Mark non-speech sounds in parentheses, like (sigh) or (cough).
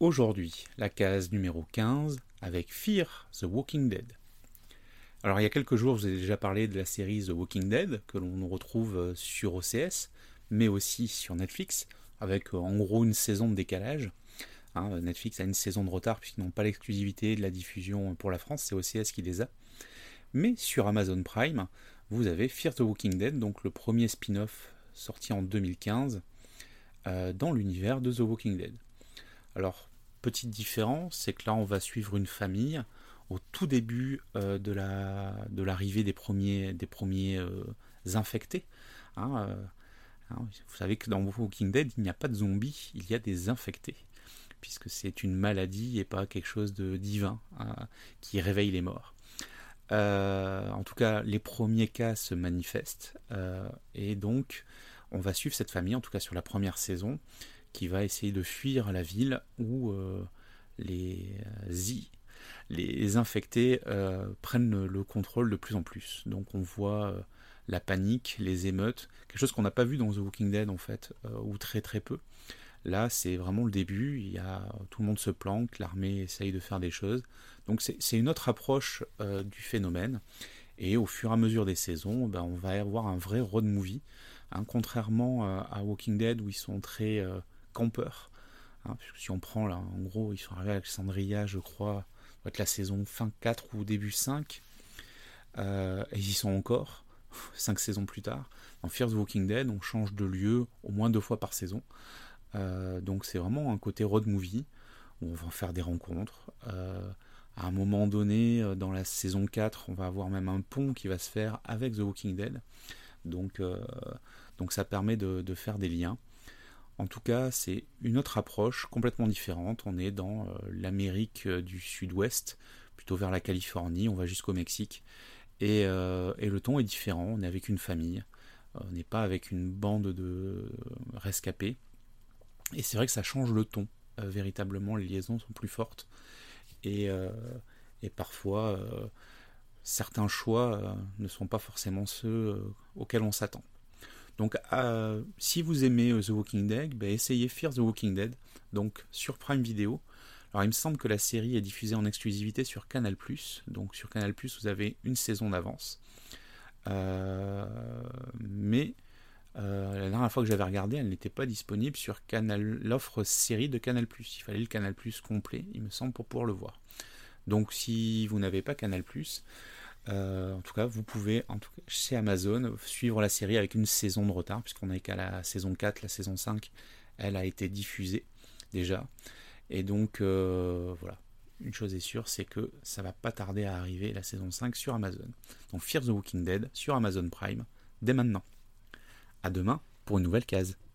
aujourd'hui la case numéro 15 avec Fear the Walking Dead. Alors il y a quelques jours, je vous ai déjà parlé de la série The Walking Dead que l'on retrouve euh, sur OCS, mais aussi sur Netflix, avec euh, en gros une saison de décalage. Hein, Netflix a une saison de retard puisqu'ils n'ont pas l'exclusivité de la diffusion pour la France, c'est OCS qui les a. Mais sur Amazon Prime, vous avez Fear the Walking Dead, donc le premier spin-off sorti en 2015 euh, dans l'univers de The Walking Dead. Alors, petite différence, c'est que là on va suivre une famille au tout début euh, de, la, de l'arrivée des premiers, des premiers euh, infectés. Hein, hein, vous savez que dans Walking Dead, il n'y a pas de zombies, il y a des infectés, puisque c'est une maladie et pas quelque chose de divin hein, qui réveille les morts. en tout cas, les premiers cas se manifestent, et donc on va suivre cette famille, en tout cas sur la première saison, qui va essayer de fuir la ville où euh, les, euh, les infectés euh, prennent le contrôle de plus en plus. Donc on voit la panique, les émeutes, quelque chose qu'on n'a pas vu dans The Walking Dead en fait, ou très très peu. Là, c'est vraiment le début. Il y a, tout le monde se planque, l'armée essaye de faire des choses. Donc, c'est une autre approche du phénomène. Et au fur et à mesure des saisons, ben, on va avoir un vrai road movie Hein, contrairement à Walking Dead où ils sont très campeurs. Hein, si on prend là, en gros, ils sont arrivés à Alexandria, je crois, doit être la saison fin 4 ou début 5. Euh, et ils y sont encore, (laughs) 5 saisons plus tard. Dans Fear the Walking Dead, on change de lieu au moins deux fois par saison. donc c'est vraiment un côté road movie où on va faire des rencontres. à un moment donné, dans la saison 4, on va avoir même un pont qui va se faire avec The Walking Dead. Donc, euh, donc ça permet de, faire des liens. En tout cas, c'est une autre approche complètement différente. On est dans euh, l'Amérique euh, du Sud-Ouest, plutôt vers la Californie, on va jusqu'au Mexique. Et, le ton est différent, on est avec une famille, on n'est pas avec une bande de rescapés. Et c'est vrai que ça change le ton, véritablement, les liaisons sont plus fortes. Et, parfois, certains choix euh, ne sont pas forcément ceux euh, auxquels on s'attend. Donc euh, si vous aimez The Walking Dead, ben, essayez Fear the Walking Dead, donc sur Prime Video. Alors il me semble que la série est diffusée en exclusivité sur Canal +, donc sur Canal+, vous avez une saison d'avance. mais la dernière fois que j'avais regardé, elle n'était pas disponible sur l'offre série de Canal+. Il fallait le Canal+, complet, il me semble, pour pouvoir le voir. Donc si vous n'avez pas Canal+, euh, en tout cas, vous pouvez, chez Amazon, suivre la série avec une saison de retard, puisqu'on n'est qu'à la saison 4, la saison 5, elle a été diffusée déjà. Et donc, euh, voilà. Une chose est sûre, c'est que ça va pas tarder à arriver la saison 5 sur Amazon. Donc, Fear the Walking Dead sur Amazon Prime, dès maintenant. À demain pour une nouvelle case.